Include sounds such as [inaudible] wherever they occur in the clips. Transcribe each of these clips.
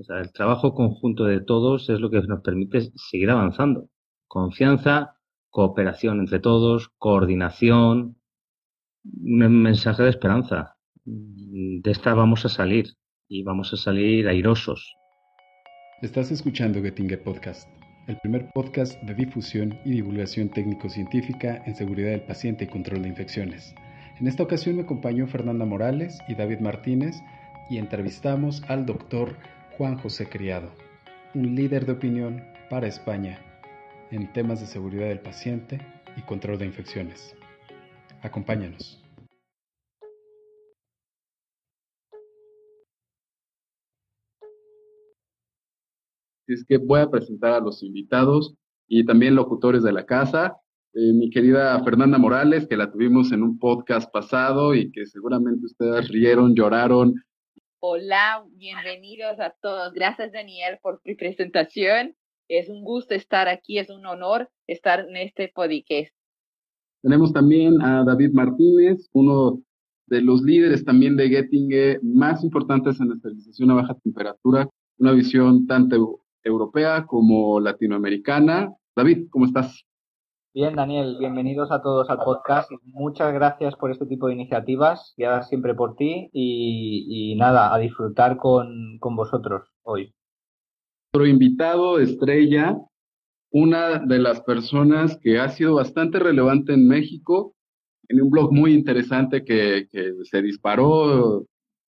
O sea, el trabajo conjunto de todos es lo que nos permite seguir avanzando. Confianza, cooperación entre todos, coordinación, un mensaje de esperanza. De esta vamos a salir y vamos a salir airosos. Estás escuchando Gettinge Podcast, el primer podcast de difusión y divulgación técnico-científica en seguridad del paciente y control de infecciones. En esta ocasión me acompañó Fernanda Morales y David Martínez y entrevistamos al doctor Juan José Criado, un líder de opinión para España en temas de seguridad del paciente y control de infecciones. Acompáñanos. Es que voy a presentar a los invitados y también locutores de la casa. Eh, mi querida Fernanda Morales, que la tuvimos en un podcast pasado y que seguramente ustedes rieron, lloraron. Hola, bienvenidos a todos. Gracias Daniel por tu presentación. Es un gusto estar aquí, es un honor estar en este podcast. Tenemos también a David Martínez, uno de los líderes también de Getting más importantes en la esterilización a baja temperatura, una visión tanto europea como latinoamericana. David, ¿cómo estás? Bien, Daniel, bienvenidos a todos al podcast. Muchas gracias por este tipo de iniciativas, dar siempre por ti y, nada, a disfrutar con, con vosotros hoy. Nuestro invitado estrella, una de las personas que ha sido bastante relevante en México, en un blog muy interesante que, se disparó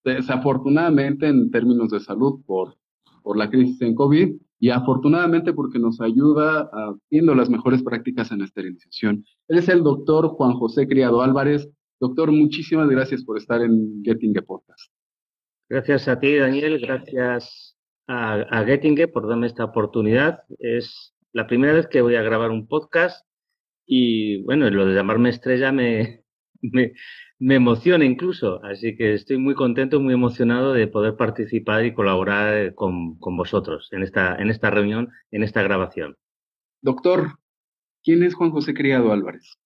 desafortunadamente en términos de salud por, por la crisis en COVID y afortunadamente porque nos ayuda haciendo las mejores prácticas en esterilización. Él es el doctor Juan José Criado Álvarez. Doctor, muchísimas gracias por estar en Getting Podcast. Gracias a ti, Daniel. Gracias a, a por darme esta oportunidad. Es la primera vez que voy a grabar un podcast y bueno, lo de llamarme estrella me, me, me emociona incluso. Así que estoy muy contento, muy emocionado de poder participar y colaborar con, con vosotros en esta, en esta reunión, en esta grabación. Doctor, ¿quién es Juan José Criado Álvarez?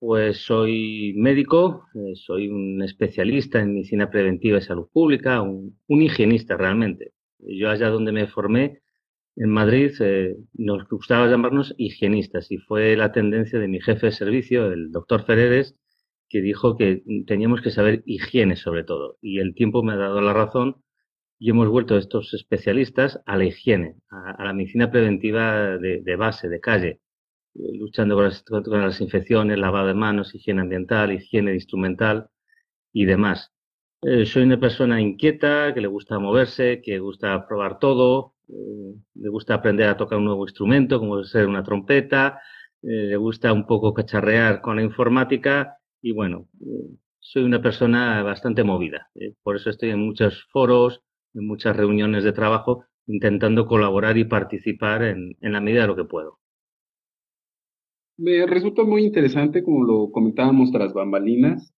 Pues soy médico, eh, soy un especialista en medicina preventiva y salud pública, un, higienista realmente. Yo allá donde me formé, en Madrid, eh, nos gustaba llamarnos higienistas y fue la tendencia de mi jefe de servicio, el doctor Ferreres, que dijo que teníamos que saber higiene sobre todo. Y el tiempo me ha dado la razón y hemos vuelto estos especialistas a la higiene, a, la medicina preventiva de base, de calle luchando con las, con las infecciones, lavado de manos, higiene ambiental, higiene instrumental y demás. Eh, soy una persona inquieta, que le gusta moverse, que gusta probar todo, eh, le gusta aprender a tocar un nuevo instrumento, como ser una trompeta, eh, le gusta un poco cacharrear con la informática y bueno, soy una persona bastante movida. por eso estoy en muchos foros, en muchas reuniones de trabajo, intentando colaborar y participar en la medida de lo que puedo. Me resulta muy interesante, como lo comentábamos tras bambalinas,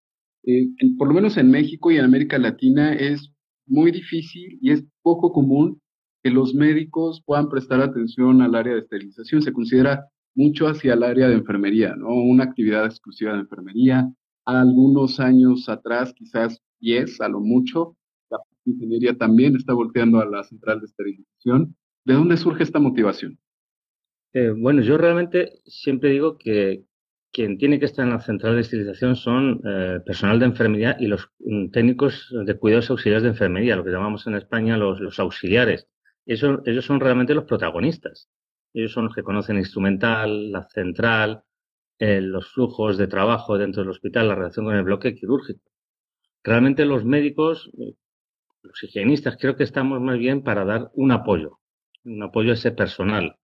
eh, por lo menos en México y en América Latina es muy difícil y es poco común que los médicos puedan prestar atención al área de esterilización. Se considera mucho hacia el área de enfermería, ¿no? Una actividad exclusiva de enfermería. Algunos años atrás, quizás 10 a lo mucho, la ingeniería también está volteando a la central de esterilización. ¿De dónde surge esta motivación? Eh, bueno, yo realmente siempre digo que quien tiene que estar en la central de esterilización son eh, personal de enfermería y los mm, técnicos de cuidados auxiliares de enfermería, lo que llamamos en España los, los auxiliares. Eso, ellos son realmente los protagonistas. Ellos son los que conocen instrumental, la central, eh, los flujos de trabajo dentro del hospital, la relación con el bloque quirúrgico. Realmente los médicos, los higienistas, creo que estamos más bien para dar un apoyo, un apoyo a ese personal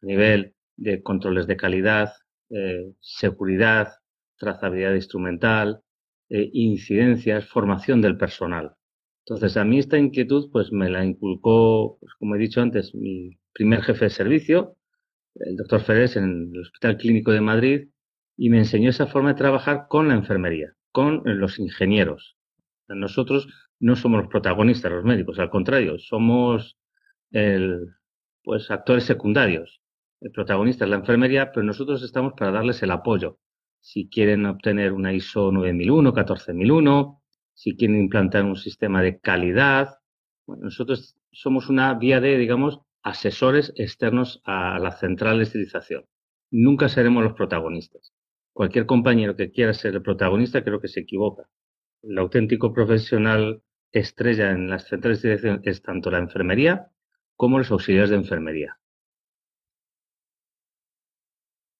a nivel de controles de calidad, eh, seguridad, trazabilidad instrumental, eh, incidencias, formación del personal. Entonces, a mí esta inquietud, pues me la inculcó, pues, como he dicho antes, mi primer jefe de servicio, el doctor Ferez, en el Hospital Clínico de Madrid, y me enseñó esa forma de trabajar con la enfermería, con los ingenieros. Nosotros no somos los protagonistas, los médicos, al contrario, somos el, pues actores secundarios el protagonista es la enfermería, pero nosotros estamos para darles el apoyo. Si quieren obtener una ISO 9001, 14001, si quieren implantar un sistema de calidad, nosotros somos una vía de, digamos, asesores externos a la central de estilización. Nunca seremos los protagonistas. Cualquier compañero que quiera ser el protagonista creo que se equivoca. El auténtico profesional estrella en las centrales de estilización es tanto la enfermería como los auxiliares de enfermería.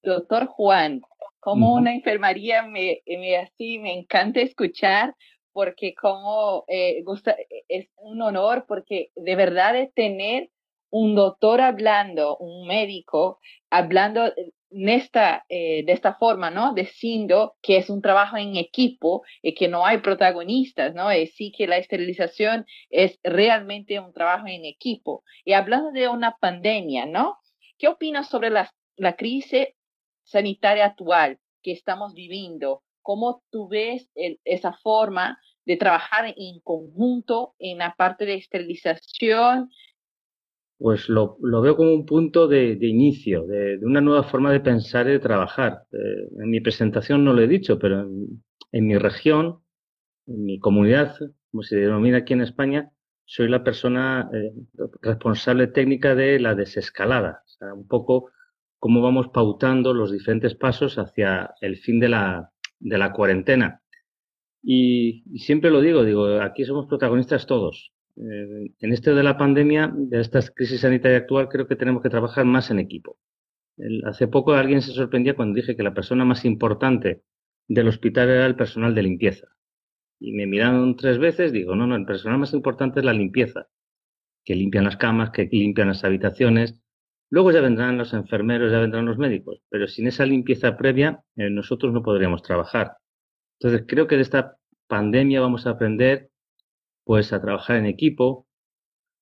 Doctor Juan, como una enfermería me, me, así me encanta escuchar porque como eh, gusta, es un honor porque de verdad es tener un doctor hablando, un médico hablando eh, de esta forma, ¿no? Diciendo que es un trabajo en equipo y que no hay protagonistas, ¿no? Y sí que la esterilización es realmente un trabajo en equipo. Y hablando de una pandemia, ¿no? ¿Qué opinas sobre la, la crisis sanitaria actual que estamos viviendo? ¿Cómo tú ves esa forma de trabajar en conjunto en la parte de esterilización pues lo, veo como un punto de, inicio, de, una nueva forma de pensar y de trabajar. Eh, en mi presentación no lo he dicho, pero en, en, mi región, en mi comunidad, como se denomina aquí en España, soy la persona eh, responsable técnica de la desescalada. O sea, un poco cómo vamos pautando los diferentes pasos hacia el fin de la, de la cuarentena. Y, siempre lo digo, digo, aquí somos protagonistas todos eh, en este de la pandemia, de esta crisis sanitaria actual, creo que tenemos que trabajar más en equipo. hace poco alguien se sorprendía cuando dije que la persona más importante del hospital era el personal de limpieza. Y me miraron tres veces, digo, no, no, el personal más importante es la limpieza, que limpian las camas, que limpian las habitaciones. Luego ya vendrán los enfermeros, ya vendrán los médicos, pero sin esa limpieza previa eh, nosotros no podríamos trabajar. Entonces creo que de esta pandemia vamos a aprender pues a trabajar en equipo.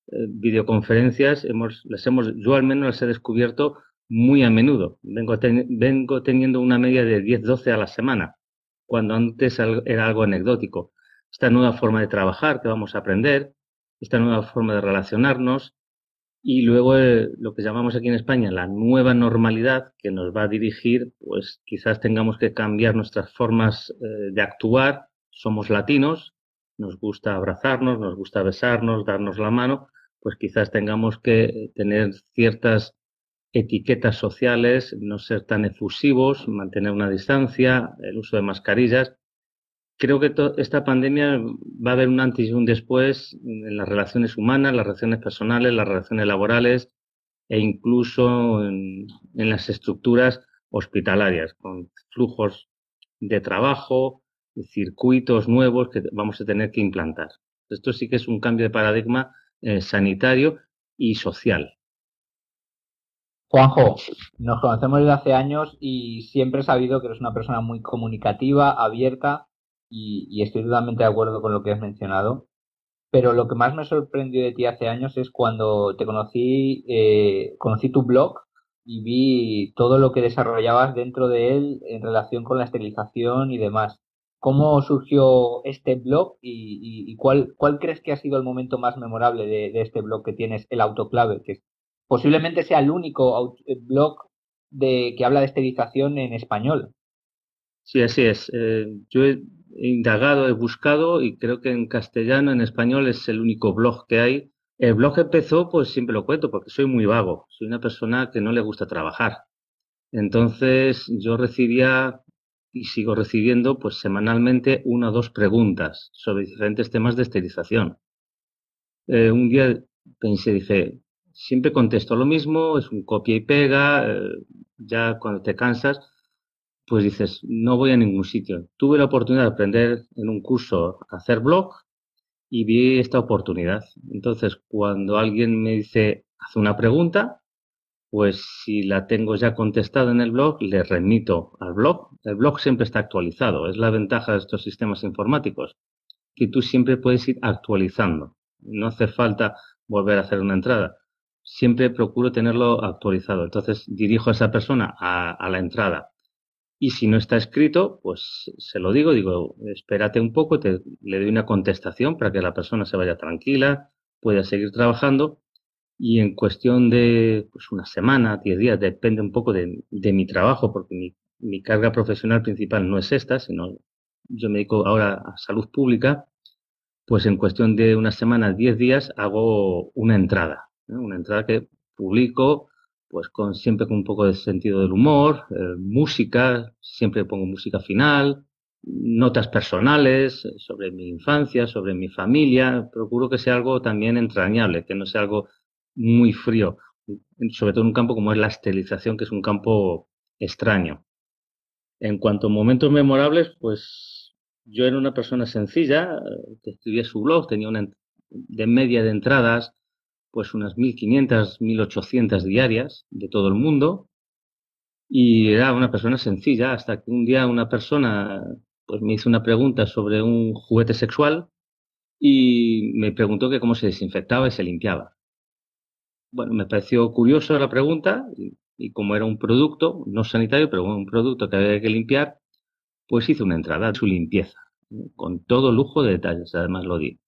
Eh, videoconferencias, hemos, las hemos, yo al menos las he descubierto muy a menudo. Vengo, vengo teniendo una media de 10-12 a la semana, cuando antes era algo anecdótico. Esta nueva forma de trabajar que vamos a aprender, esta nueva forma de relacionarnos y luego eh, lo que llamamos aquí en España la nueva normalidad que nos va a dirigir, pues quizás tengamos que cambiar nuestras formas eh, de actuar. Somos latinos, nos gusta abrazarnos, nos gusta besarnos, darnos la mano, pues quizás tengamos que tener ciertas etiquetas sociales, no ser tan efusivos, mantener una distancia, el uso de mascarillas. Creo que esta pandemia va a haber un antes y un después en las relaciones humanas, las relaciones personales, las relaciones laborales e incluso en, las estructuras hospitalarias, con flujos de trabajo, circuitos nuevos que vamos a tener que implantar. Esto sí que es un cambio de paradigma eh, sanitario y social. Juanjo, nos conocemos desde hace años y siempre he sabido que eres una persona muy comunicativa, abierta y, y, estoy totalmente de acuerdo con lo que has mencionado. Pero lo que más me sorprendió de ti hace años es cuando te conocí, eh, conocí tu blog y vi todo lo que desarrollabas dentro de él en relación con la esterilización y demás. ¿Cómo surgió este blog y, cuál, cuál, crees que ha sido el momento más memorable de, de, este blog que tienes, el autoclave? Que posiblemente sea el único eh, blog de, que habla de esterilización en español. Sí, así es. Eh, yo he indagado, he buscado y creo que en castellano, en español, es el único blog que hay. El blog empezó, pues siempre lo cuento, porque soy muy vago. Soy una persona que no le gusta trabajar. Entonces yo recibía y sigo recibiendo pues semanalmente una o dos preguntas sobre diferentes temas de esterilización. Eh, un día pensé, dije, siempre contesto lo mismo, es un copia y pega, eh, ya cuando te cansas, pues dices, no voy a ningún sitio. Tuve la oportunidad de aprender en un curso a hacer blog y vi esta oportunidad. Entonces, cuando alguien me dice, haz una pregunta, pues si la tengo ya contestada en el blog, le remito al blog. El blog siempre está actualizado. Es la ventaja de estos sistemas informáticos, que tú siempre puedes ir actualizando. No hace falta volver a hacer una entrada. Siempre procuro tenerlo actualizado. Entonces dirijo a esa persona a, a la entrada. Y si no está escrito, pues se lo digo, digo, espérate un poco, te, le doy una contestación para que la persona se vaya tranquila, pueda seguir trabajando y en cuestión de pues, una semana, diez días, depende un poco de, de mi trabajo, porque mi, mi, carga profesional principal no es esta, sino yo me dedico ahora a salud pública, pues en cuestión de una semana, 10 días, hago una entrada. Una entrada que publico pues con siempre con un poco de sentido del humor, eh, música, siempre pongo música final, notas personales sobre mi infancia, sobre mi familia, procuro que sea algo también entrañable, que no sea algo muy frío, sobre todo en un campo como es la esterilización, que es un campo extraño. En cuanto a momentos memorables, pues yo era una persona sencilla, que escribía su blog, tenía una de media de entradas, pues unas 1.500, 1.800 diarias de todo el mundo, y era una persona sencilla, hasta que un día una persona pues me hizo una pregunta sobre un juguete sexual y me preguntó cómo se desinfectaba y se limpiaba. Bueno, me pareció curiosa la pregunta y, como era un producto, no sanitario, pero un producto que había que limpiar, pues hice una entrada de su limpieza, con todo lujo de detalles, además lo di.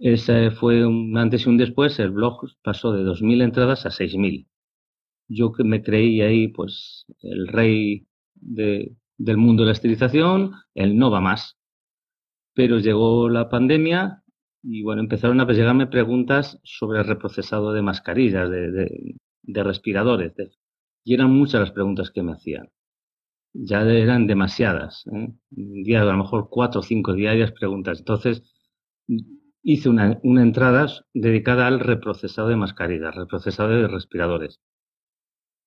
Ese fue un antes y un después, el blog pasó de 2.000 entradas a 6.000. Yo que me creí ahí, pues, el rey de, del mundo de la estilización, el no va más. Pero llegó la pandemia y bueno, empezaron a llegarme preguntas sobre el reprocesado de mascarillas, de, respiradores. y eran muchas las preguntas que me hacían. Ya eran demasiadas. ¿eh? Un día, a lo mejor cuatro o cinco diarias preguntas. Entonces, hice una, entrada dedicada al reprocesado de mascarillas, reprocesado de respiradores.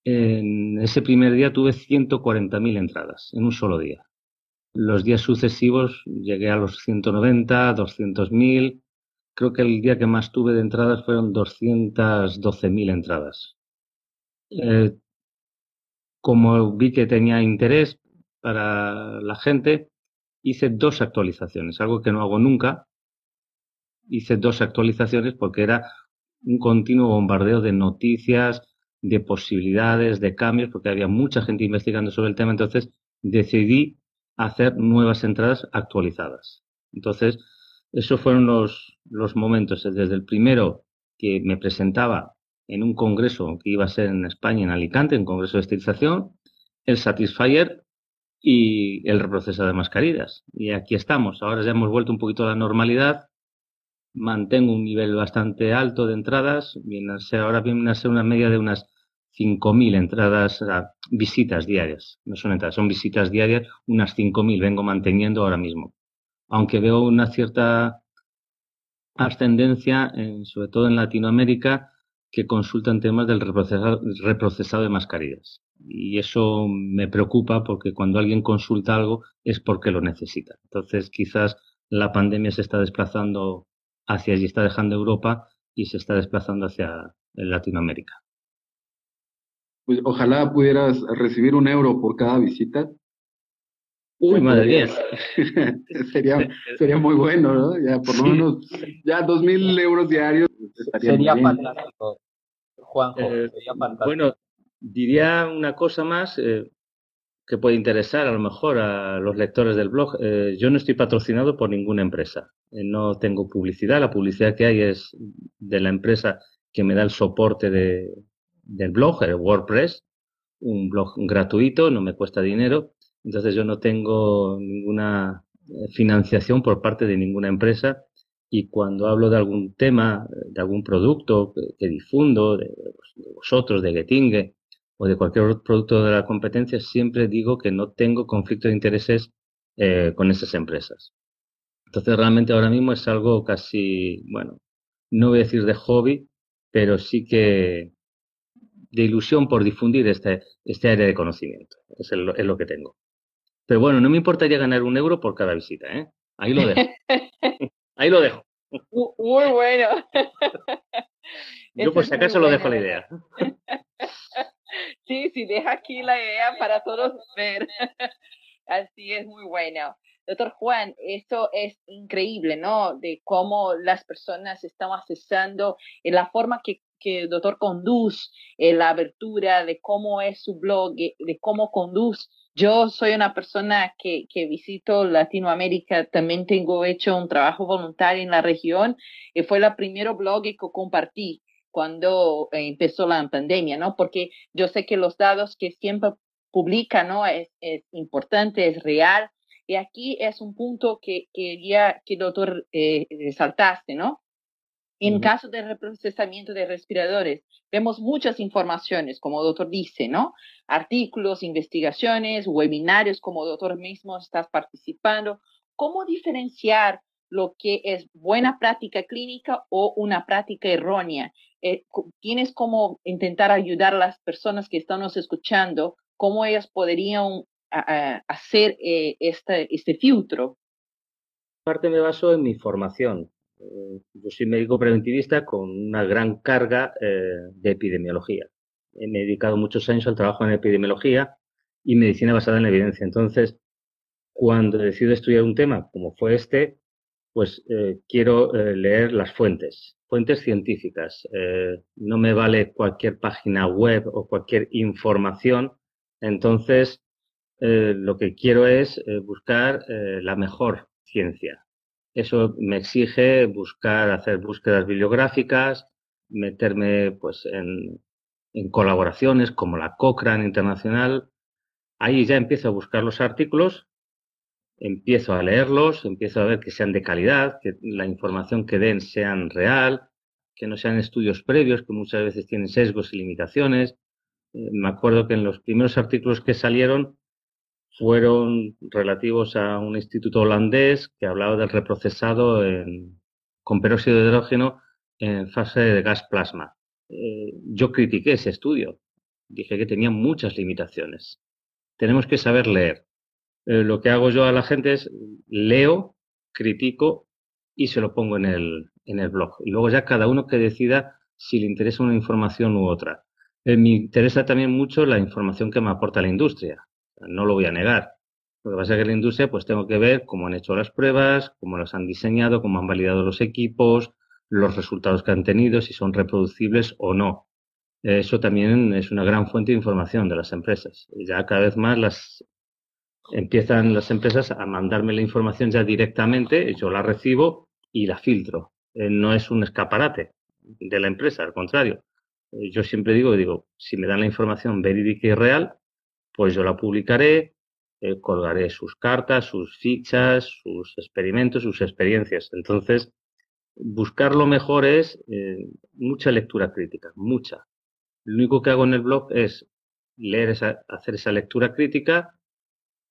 En ese primer día tuve 140.000 entradas en un solo día. Los días sucesivos llegué a los 190, 200.000. Creo que el día que más tuve de entradas fueron 212.000 entradas. Eh, como vi que tenía interés para la gente, hice dos actualizaciones, algo que no hago nunca. Hice dos actualizaciones porque era un continuo bombardeo de noticias, de posibilidades, de cambios, porque había mucha gente investigando sobre el tema, entonces decidí hacer nuevas entradas actualizadas. Entonces, esos fueron los, los momentos, desde el primero que me presentaba en un congreso que iba a ser en España, en Alicante, en congreso de estilización, el Satisfyer y el reprocesado de mascarillas. Y aquí estamos. Ahora ya hemos vuelto un poquito a la normalidad. Mantengo un nivel bastante alto de entradas. Viene a ser, ahora viene a ser una media de unas 5.000 entradas, visitas diarias. No son entradas, son visitas diarias, unas 5.000 vengo manteniendo ahora mismo. Aunque veo una cierta ascendencia, sobre todo en Latinoamérica, que consultan temas del reprocesado, de mascarillas. Y eso me preocupa porque cuando alguien consulta algo es porque lo necesita. Entonces, quizás la pandemia se está desplazando hacia allí, está dejando Europa y se está desplazando hacia Latinoamérica pues ojalá pudieras recibir un euro por cada visita. Uy, madre mía. [laughs] sería, sería muy bueno, ¿no? Ya por lo menos, ya dos mil euros diarios. Sería fantástico, Juanjo, eh, sería fantástico. Bueno, diría una cosa más eh, que puede interesar a lo mejor a los lectores del blog. Eh, yo no estoy patrocinado por ninguna empresa. no tengo publicidad. La publicidad que hay es de la empresa que me da el soporte de, del blog, el WordPress, un blog gratuito, no me cuesta dinero, entonces yo no tengo ninguna eh, financiación por parte de ninguna empresa y cuando hablo de algún tema, de algún producto que, difundo, de, vosotros, de Getinge o de cualquier otro producto de la competencia, siempre digo que no tengo conflicto de intereses eh, con esas empresas. Entonces realmente ahora mismo es algo casi, bueno, no voy a decir de hobby, pero sí que, de ilusión por difundir este, este área de conocimiento. Es, es lo que tengo. Pero bueno, no me importaría ganar un euro por cada visita, ¿eh? Ahí lo dejo. [laughs] Ahí lo dejo. Muy bueno. Yo por si acaso lo dejo la idea. [laughs] Sí, sí, deja aquí la idea para todos ver. [laughs] Así es muy bueno. Doctor Juan, esto es increíble, ¿no? De cómo las personas están accesando en la forma que que el doctor conduce, eh, la abertura de cómo es su blog, eh, de cómo conduce. Yo soy una persona que, que visito Latinoamérica, también tengo hecho un trabajo voluntario en la región y fue el primer blog que compartí cuando empezó la pandemia, ¿no? Porque yo sé que los datos que siempre publica, ¿no? Es, es importante, es real Y aquí es un punto que quería que, doctor, eh, resaltaste, ¿no? En caso de reprocesamiento de respiradores, vemos muchas informaciones, como el doctor dice, ¿no? Artículos, investigaciones, webinarios, como el doctor mismo estás participando. ¿Cómo diferenciar lo que es buena práctica clínica o una práctica errónea? Eh, tienes como intentar ayudar a las personas que están nos escuchando, cómo ellas podrían hacer eh, este, este filtro. Parte me baso en mi formación. Eh, yo soy médico preventivista con una gran carga de epidemiología. He dedicado muchos años al trabajo en epidemiología y medicina basada en la evidencia. Entonces, cuando decido estudiar un tema como fue este, pues quiero leer las fuentes, fuentes científicas. Eh, no me vale cualquier página web o cualquier información. Entonces, eh, lo que quiero es eh, buscar la mejor ciencia. Eso me exige buscar, hacer búsquedas bibliográficas, meterme pues en, en colaboraciones como la Cochrane Internacional. Ahí ya empiezo a buscar los artículos empiezo a leerlos, empiezo a ver que sean de calidad, que la información que den sean real, que no sean estudios previos, que muchas veces tienen sesgos y limitaciones. Eh, me acuerdo que en los primeros artículos que salieron fueron relativos a un instituto holandés que hablaba del reprocesado con peróxido de hidrógeno en fase de gas plasma. Eh, yo critiqué ese estudio. Dije que tenía muchas limitaciones. Tenemos que saber leer. Eh, lo que hago yo a la gente es leo, critico y se lo pongo en el, en el blog. Y luego ya cada uno que decida si le interesa una información u otra. Eh, me interesa también mucho la información que me aporta la industria. No lo voy a negar. Lo que pasa es que la industria, pues tengo que ver cómo han hecho las pruebas, cómo las han diseñado, cómo han validado los equipos, los resultados que han tenido, si son reproducibles o no. Eso también es una gran fuente de información de las empresas. Ya cada vez más las empiezan las empresas a mandarme la información ya directamente, yo la recibo y la filtro. Eh, no es un escaparate de la empresa, al contrario. Eh, yo siempre digo, digo, si me dan la información verídica y real, pues yo la publicaré, eh, colgaré sus cartas, sus fichas, sus experimentos, sus experiencias. Entonces, buscar lo mejor es mucha lectura crítica, mucha. Lo único que hago en el blog es leer esa, hacer esa lectura crítica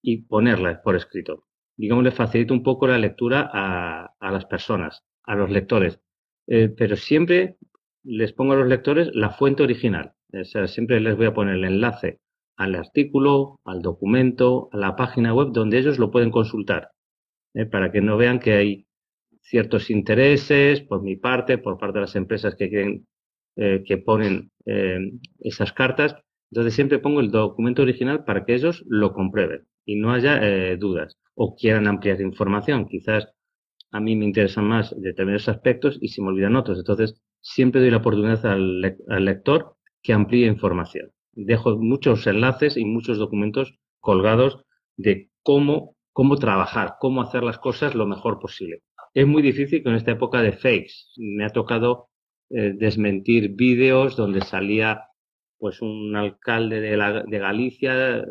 y ponerla por escrito. Digamos, le facilito un poco la lectura a, a las personas, a los lectores. Eh, pero siempre les pongo a los lectores la fuente original. O sea, siempre les voy a poner el enlace al artículo, al documento, a la página web donde ellos lo pueden consultar. ¿eh? Para que no vean que hay ciertos intereses por mi parte, por parte de las empresas que quieren, eh, que ponen esas cartas. Entonces siempre pongo el documento original para que ellos lo comprueben y no haya eh, dudas o quieran ampliar información. Quizás a mí me interesan más determinados aspectos y se me olvidan otros. Entonces, siempre doy la oportunidad al, lector que amplíe información. Dejo muchos enlaces y muchos documentos colgados de cómo, cómo trabajar, cómo hacer las cosas lo mejor posible. Es muy difícil con esta época de fakes. Me ha tocado eh, desmentir vídeos donde salía pues un alcalde de, la, de Galicia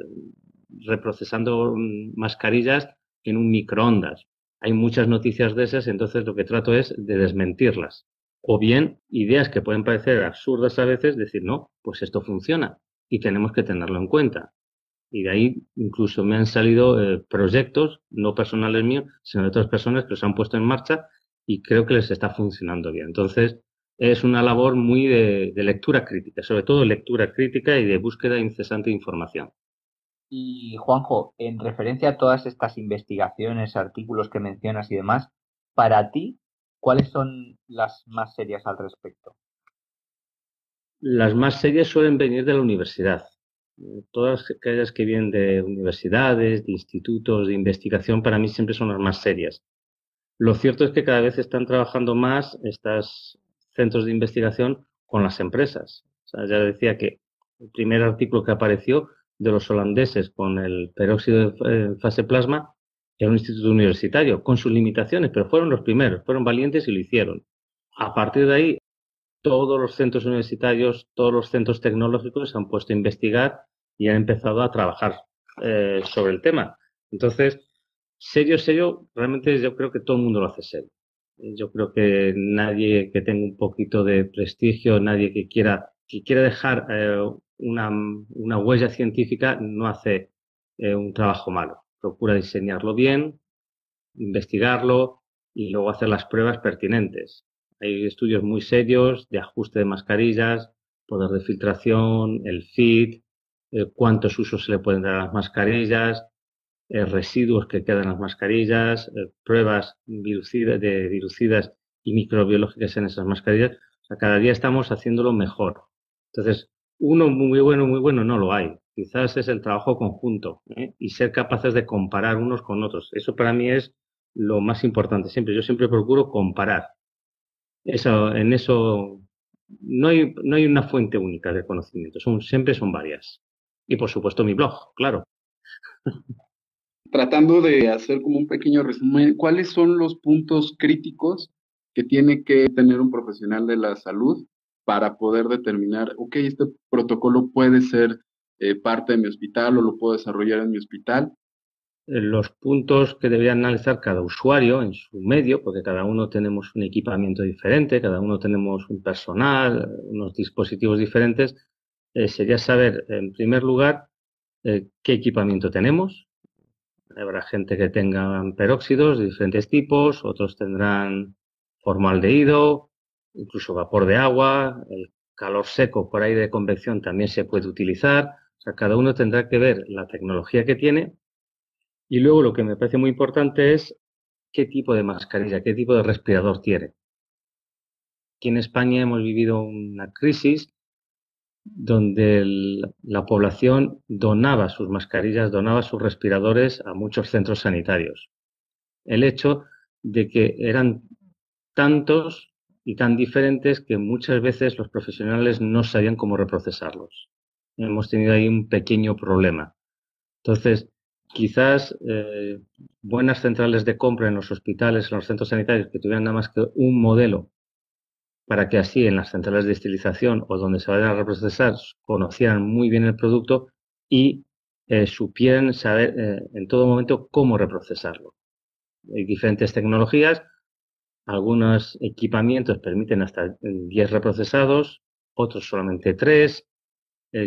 reprocesando mascarillas en un microondas. Hay muchas noticias de esas, entonces lo que trato es de desmentirlas. O bien ideas que pueden parecer absurdas a veces, decir, no, pues esto funciona y tenemos que tenerlo en cuenta. Y de ahí incluso me han salido eh, proyectos, no personales míos, sino de otras personas que los han puesto en marcha y creo que les está funcionando bien. Entonces, es una labor muy de lectura crítica, sobre todo lectura crítica y de búsqueda incesante de información. Y Juanjo, en referencia a todas estas investigaciones, artículos que mencionas y demás, para ti, ¿cuáles son las más serias al respecto? Las más serias suelen venir de la universidad. Todas aquellas que vienen de universidades, de institutos de investigación, para mí siempre son las más serias. Lo cierto es que cada vez están trabajando más estos centros de investigación con las empresas. ya decía que el primer artículo que apareció de los holandeses con el peróxido de fase plasma era un instituto universitario, con sus limitaciones, pero fueron los primeros, fueron valientes y lo hicieron. A partir de ahí, todos los centros universitarios, todos los centros tecnológicos se han puesto a investigar y han empezado a trabajar eh, sobre el tema. Entonces, serio, serio, realmente yo creo que todo el mundo lo hace serio. Yo creo que nadie que tenga un poquito de prestigio, nadie que quiera, que quiera dejar eh, una, una, huella científica, no hace eh, un trabajo malo. Procura diseñarlo bien, investigarlo y luego hacer las pruebas pertinentes. Hay estudios muy serios de ajuste de mascarillas, poder de filtración, el fit, eh, cuántos usos se le pueden dar a las mascarillas, eh, residuos que quedan en las mascarillas, pruebas virucidas, de virucidas y microbiológicas en esas mascarillas. Cada día estamos haciéndolo mejor. Entonces, uno muy bueno, muy bueno no lo hay. Quizás es el trabajo conjunto y ser capaces de comparar unos con otros. Eso para mí es lo más importante siempre. Yo siempre procuro comparar. Eso, en eso no hay, no hay una fuente única de conocimiento, son, siempre son varias. Y por supuesto mi blog, claro. Tratando de hacer como un pequeño resumen, ¿cuáles son los puntos críticos que tiene que tener un profesional de la salud para poder determinar, ok, este protocolo puede ser eh, parte de mi hospital o lo puedo desarrollar en mi hospital? los puntos que debería analizar cada usuario en su medio, porque cada uno tenemos un equipamiento diferente, cada uno tenemos un personal, unos dispositivos diferentes, eh, sería saber, en primer lugar, eh, qué equipamiento tenemos. Habrá gente que tenga peróxidos de diferentes tipos, otros tendrán formaldehído, incluso vapor de agua, el calor seco por aire de convección también se puede utilizar. O sea, cada uno tendrá que ver la tecnología que tiene y luego lo que me parece muy importante es qué tipo de mascarilla, qué tipo de respirador tiene. Aquí en España hemos vivido una crisis donde la población donaba sus mascarillas, donaba sus respiradores a muchos centros sanitarios. El hecho de que eran tantos y tan diferentes que muchas veces los profesionales no sabían cómo reprocesarlos. Hemos tenido ahí un pequeño problema. Entonces, quizás eh, buenas centrales de compra en los hospitales, en los centros sanitarios, que tuvieran nada más que un modelo para que así en las centrales de estilización o donde se vayan a reprocesar conocieran muy bien el producto y eh, supieran saber eh, en todo momento cómo reprocesarlo. Hay diferentes tecnologías, algunos equipamientos permiten hasta 10 reprocesados, otros solamente 3,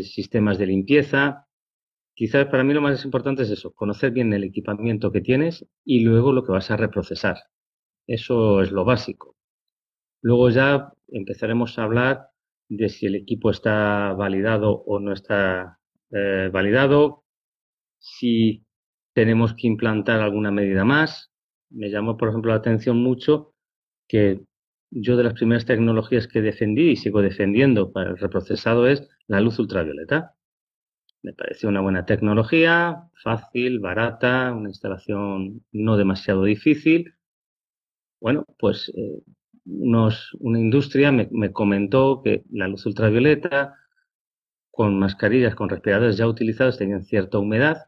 sistemas de limpieza, Quizás para mí lo más importante es eso, conocer bien el equipamiento que tienes y luego lo que vas a reprocesar. Eso es lo básico. Luego ya empezaremos a hablar de si el equipo está validado o no está eh, validado, si tenemos que implantar alguna medida más. Me llamó, por ejemplo, la atención mucho que yo de las primeras tecnologías que defendí y sigo defendiendo para el reprocesado es la luz ultravioleta. Me pareció una buena tecnología, fácil, barata, una instalación no demasiado difícil. Bueno, pues eh, una industria me, comentó que la luz ultravioleta con mascarillas, con respiradores ya utilizados, tenían cierta humedad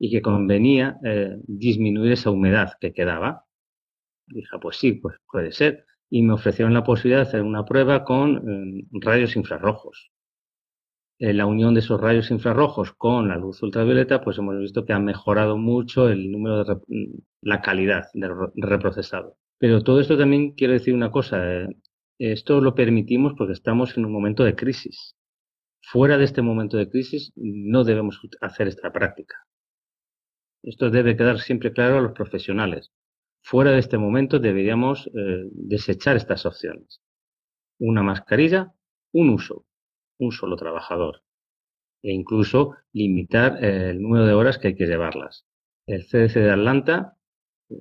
y que convenía eh, disminuir esa humedad que quedaba. Dije, pues sí, pues puede ser. Y me ofrecieron la posibilidad de hacer una prueba con eh, rayos infrarrojos. La unión de esos rayos infrarrojos con la luz ultravioleta, pues hemos visto que ha mejorado mucho el número de la calidad del reprocesado. Pero todo esto también quiere decir una cosa, eh, esto lo permitimos porque estamos en un momento de crisis. Fuera de este momento de crisis no debemos hacer esta práctica. Esto debe quedar siempre claro a los profesionales. Fuera de este momento deberíamos eh, desechar estas opciones. Una mascarilla, un uso un solo trabajador e incluso limitar eh, el número de horas que hay que llevarlas. El CDC de Atlanta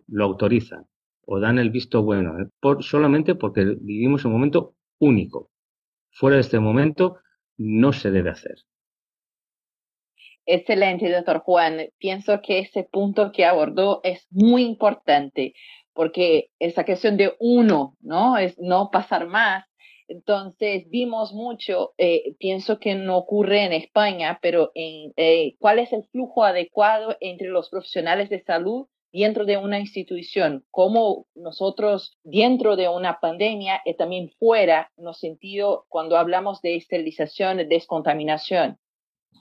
lo autoriza o dan el visto bueno eh, solamente porque vivimos un momento único. Fuera de este momento no se debe hacer. Excelente, doctor Juan. Pienso que ese punto que abordó es muy importante porque esa cuestión de uno, ¿no? Es no pasar más entonces, vimos mucho, eh, pienso que no ocurre en España, pero en, eh, cuál es el flujo adecuado entre los profesionales de salud dentro de una institución, como nosotros dentro de una pandemia y también fuera, en el sentido cuando hablamos de esterilización, de descontaminación.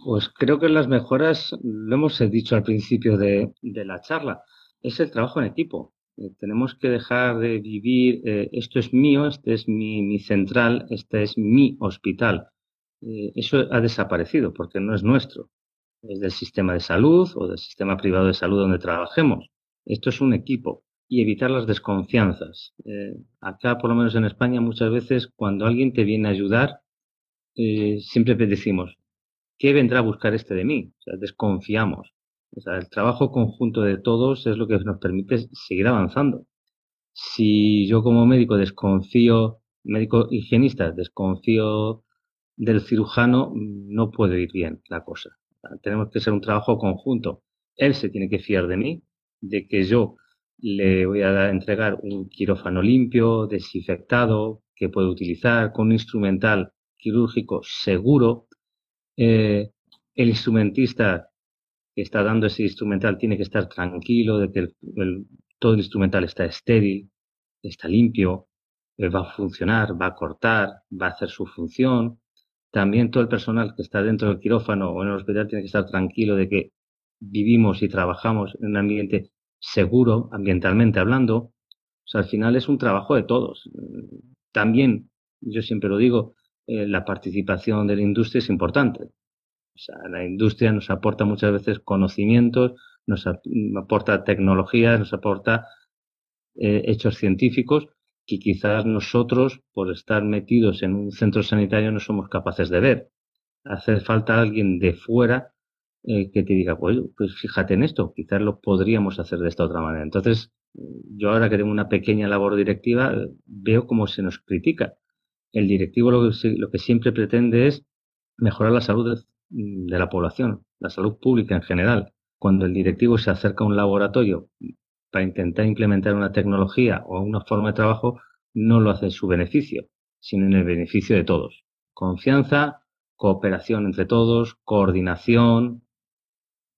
Pues creo que las mejoras, lo hemos dicho al principio de, la charla, es el trabajo en equipo. Eh, tenemos que dejar de vivir, eh, esto es mío, este es mi, central, este es mi hospital. Eh, eso ha desaparecido porque no es nuestro. Es del sistema de salud o del sistema privado de salud donde trabajemos. Esto es un equipo y evitar las desconfianzas. acá, por lo menos en España, muchas veces cuando alguien te viene a ayudar, siempre decimos, ¿qué vendrá a buscar este de mí? Desconfiamos. El trabajo conjunto de todos es lo que nos permite seguir avanzando. Si yo como médico desconfío, médico higienista, desconfío del cirujano, no puede ir bien la cosa. tenemos que ser un trabajo conjunto. Él se tiene que fiar de mí, de que yo le voy a entregar un quirófano limpio, desinfectado, que puede utilizar con un instrumental quirúrgico seguro. Eh, el instrumentista que está dando ese instrumental tiene que estar tranquilo de que todo el instrumental está estéril, está limpio, eh, va a funcionar, va a cortar, va a hacer su función. También todo el personal que está dentro del quirófano o en el hospital tiene que estar tranquilo de que vivimos y trabajamos en un ambiente seguro, ambientalmente hablando. O sea, al final es un trabajo de todos. También, yo siempre lo digo, eh, la participación de la industria es importante. O sea, la industria nos aporta muchas veces conocimientos, nos aporta tecnologías, nos aporta eh, hechos científicos que quizás nosotros, por estar metidos en un centro sanitario, no somos capaces de ver. Hace falta alguien de fuera eh, que te diga, pues fíjate en esto, quizás lo podríamos hacer de esta otra manera. Entonces, yo ahora que tengo una pequeña labor directiva, veo cómo se nos critica. El directivo lo que, lo que siempre pretende es mejorar la salud Mm, de la población, la salud pública en general. Cuando el directivo se acerca a un laboratorio para intentar implementar una tecnología o una forma de trabajo, no lo hace en su beneficio, sino en el beneficio de todos. Confianza, cooperación entre todos, coordinación.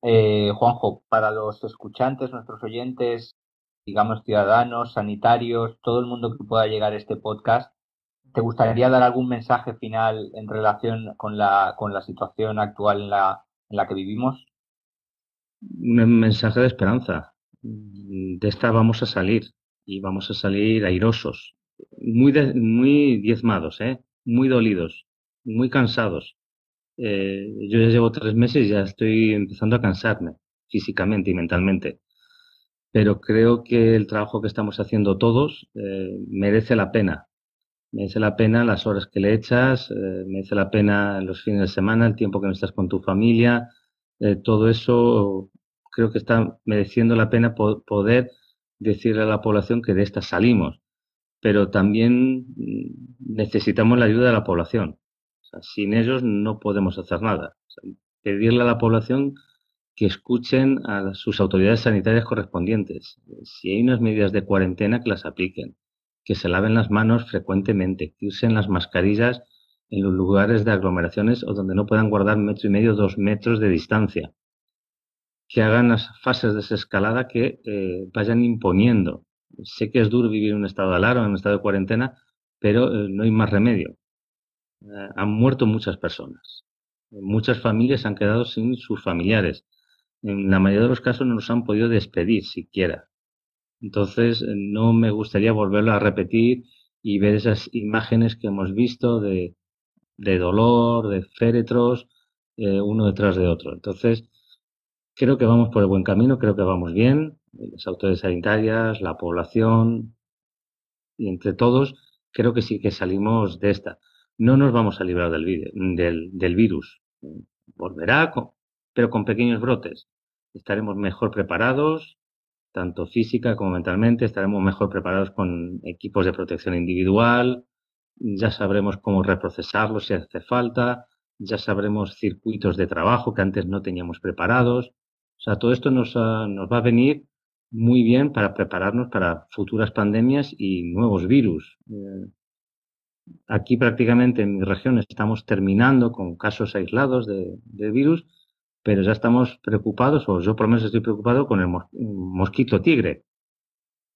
Eh, Juanjo, para los escuchantes, nuestros oyentes, digamos ciudadanos, sanitarios, todo el mundo que pueda llegar a este podcast, ¿Te gustaría dar algún mensaje final en relación con la, situación actual en la, en la que vivimos? Un mensaje de esperanza. De esta vamos a salir y vamos a salir airosos, muy, muy diezmados, ¿eh? muy dolidos, muy cansados. Eh, yo ya llevo tres meses y ya estoy empezando a cansarme físicamente y mentalmente. Pero creo que el trabajo que estamos haciendo todos eh, merece la pena merece la pena las horas que le echas, eh, merece la pena los fines de semana, el tiempo que no estás con tu familia, eh, todo eso creo que está mereciendo la pena poder decirle a la población que de esta salimos, pero también mm, necesitamos la ayuda de la población. sin ellos no podemos hacer nada. pedirle a la población que escuchen a sus autoridades sanitarias correspondientes. Si hay unas medidas de cuarentena, que las apliquen que se laven las manos frecuentemente, que usen las mascarillas en los lugares de aglomeraciones o donde no puedan guardar metro y medio, dos metros de distancia, que hagan las fases de desescalada que eh, vayan imponiendo. Sé que es duro vivir en un estado de alarma, en un estado de cuarentena, pero eh, no hay más remedio. Eh, han muerto muchas personas. Muchas familias han quedado sin sus familiares. En la mayoría de los casos no nos han podido despedir siquiera. Entonces, eh, no me gustaría volverlo a repetir y ver esas imágenes que hemos visto de, de dolor, de féretros, eh, uno detrás de otro. Entonces, creo que vamos por el buen camino, creo que vamos bien, las autoridades sanitarias, la población, y entre todos, creo que sí que salimos de esta. No nos vamos a librar del, del, del virus. Volverá, pero con pequeños brotes. Estaremos mejor preparados, tanto física como mentalmente, estaremos mejor preparados con equipos de protección individual, ya sabremos cómo reprocesarlos si hace falta, ya sabremos circuitos de trabajo que antes no teníamos preparados. O sea, todo esto nos, nos va a venir muy bien para prepararnos para futuras pandemias y nuevos virus. Eh, aquí prácticamente en mi región estamos terminando con casos aislados de, de virus, pero ya estamos preocupados, o yo por lo menos estoy preocupado con el mosquito tigre.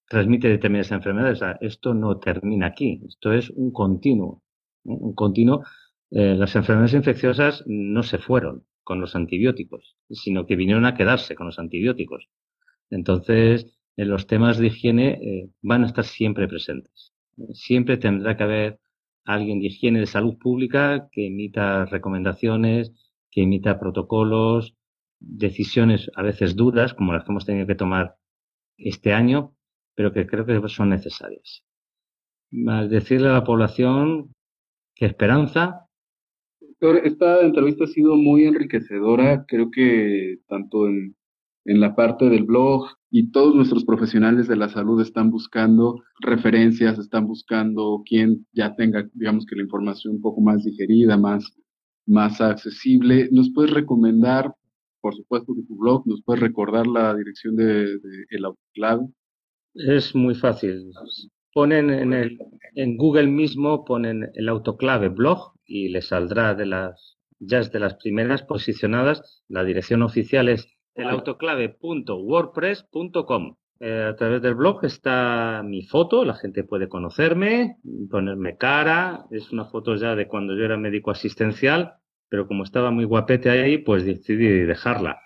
Transmite determinadas enfermedades. esto no termina aquí, esto es un continuo. Un continuo. Eh, las enfermedades infecciosas no se fueron con los antibióticos, sino que vinieron a quedarse con los antibióticos. Entonces, los temas de higiene eh, van a estar siempre presentes. Siempre tendrá que haber alguien de higiene de salud pública que emita recomendaciones, que emita protocolos, decisiones a veces duras, como las que hemos tenido que tomar este año, pero que creo que son necesarias. decirle a la población que esperanza. Esta entrevista ha sido muy enriquecedora, creo que tanto en, en la parte del blog y todos nuestros profesionales de la salud están buscando referencias, están buscando quien ya tenga, digamos que la información un poco más digerida, más, más accesible. ¿Nos puedes recomendar, por supuesto, que tu blog, nos puedes recordar la dirección de, de el autoclave? Es muy fácil. Ponen en, el, en Google mismo, ponen el autoclave blog y les saldrá de las, ya es de las primeras posicionadas. La dirección oficial es elautoclave.wordpress.com. Eh, a través del blog está mi foto, la gente puede conocerme, ponerme cara. Es una foto ya de cuando yo era médico asistencial, pero como estaba muy guapete ahí, pues decidí dejarla.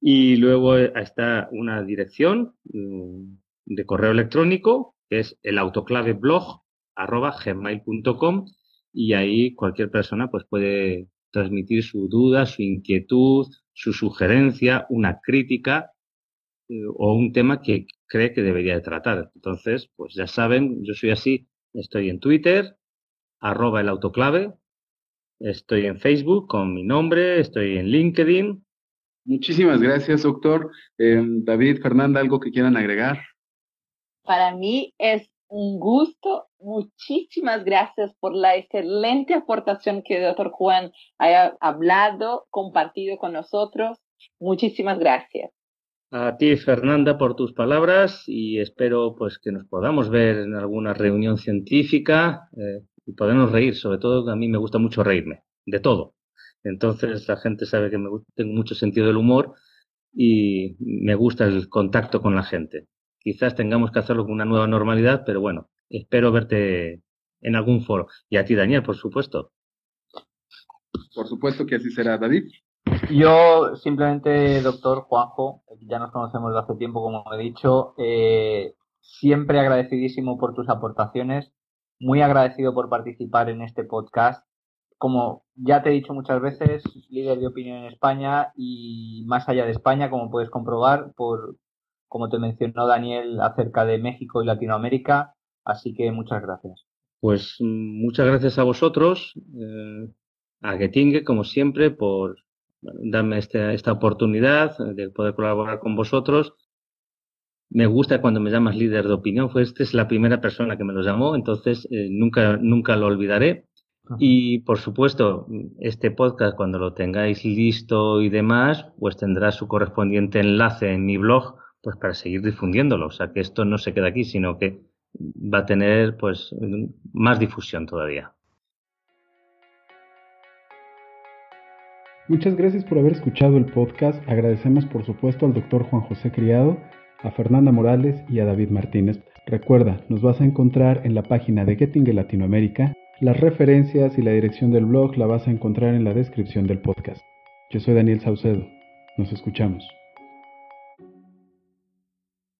Y luego está una dirección mm, de correo electrónico, que es el y ahí cualquier persona pues puede transmitir su duda, su inquietud, su sugerencia, una crítica o un tema que cree que debería de tratar. Entonces, pues ya saben, yo soy así, estoy en Twitter, arroba el autoclave, estoy en Facebook con mi nombre, estoy en LinkedIn. Muchísimas gracias, doctor. Eh, David, Fernanda, ¿algo que quieran agregar? Para mí es un gusto. Muchísimas gracias por la excelente aportación que el doctor Juan haya hablado, compartido con nosotros. Muchísimas gracias. A ti, Fernanda, por tus palabras y espero pues que nos podamos ver en alguna reunión científica eh, y podamos reír. Sobre todo, a mí me gusta mucho reírme, de todo. Entonces, la gente sabe que me, tengo mucho sentido del humor y me gusta el contacto con la gente. Quizás tengamos que hacerlo con una nueva normalidad, pero bueno, espero verte en algún foro. Y a ti, Daniel, por supuesto. Por supuesto que así será, David. Yo simplemente, doctor Juanjo, ya nos conocemos de hace tiempo, como he dicho, eh, siempre agradecidísimo por tus aportaciones, muy agradecido por participar en este podcast. Como ya te he dicho muchas veces, líder de opinión en España y más allá de España, como puedes comprobar, por, como te mencionó Daniel, acerca de México y Latinoamérica. Así que muchas gracias. Pues mm, muchas gracias a vosotros, eh, a Getinge, como siempre, por darme este, esta oportunidad de poder colaborar con vosotros. Me gusta cuando me llamas líder de opinión, pues esta es la primera persona que me lo llamó, entonces eh, nunca, nunca lo olvidaré. Y por supuesto, este podcast, cuando lo tengáis listo y demás, pues tendrá su correspondiente enlace en mi blog pues para seguir difundiéndolo. O sea, que esto no se queda aquí, sino que va a tener pues más difusión todavía. Muchas gracias por haber escuchado el podcast. Agradecemos por supuesto al doctor Juan José Criado, a Fernanda Morales y a David Martínez. Recuerda, nos vas a encontrar en la página de Getting Latinoamérica. Las referencias y la dirección del blog la vas a encontrar en la descripción del podcast. Yo soy Daniel Saucedo. Nos escuchamos.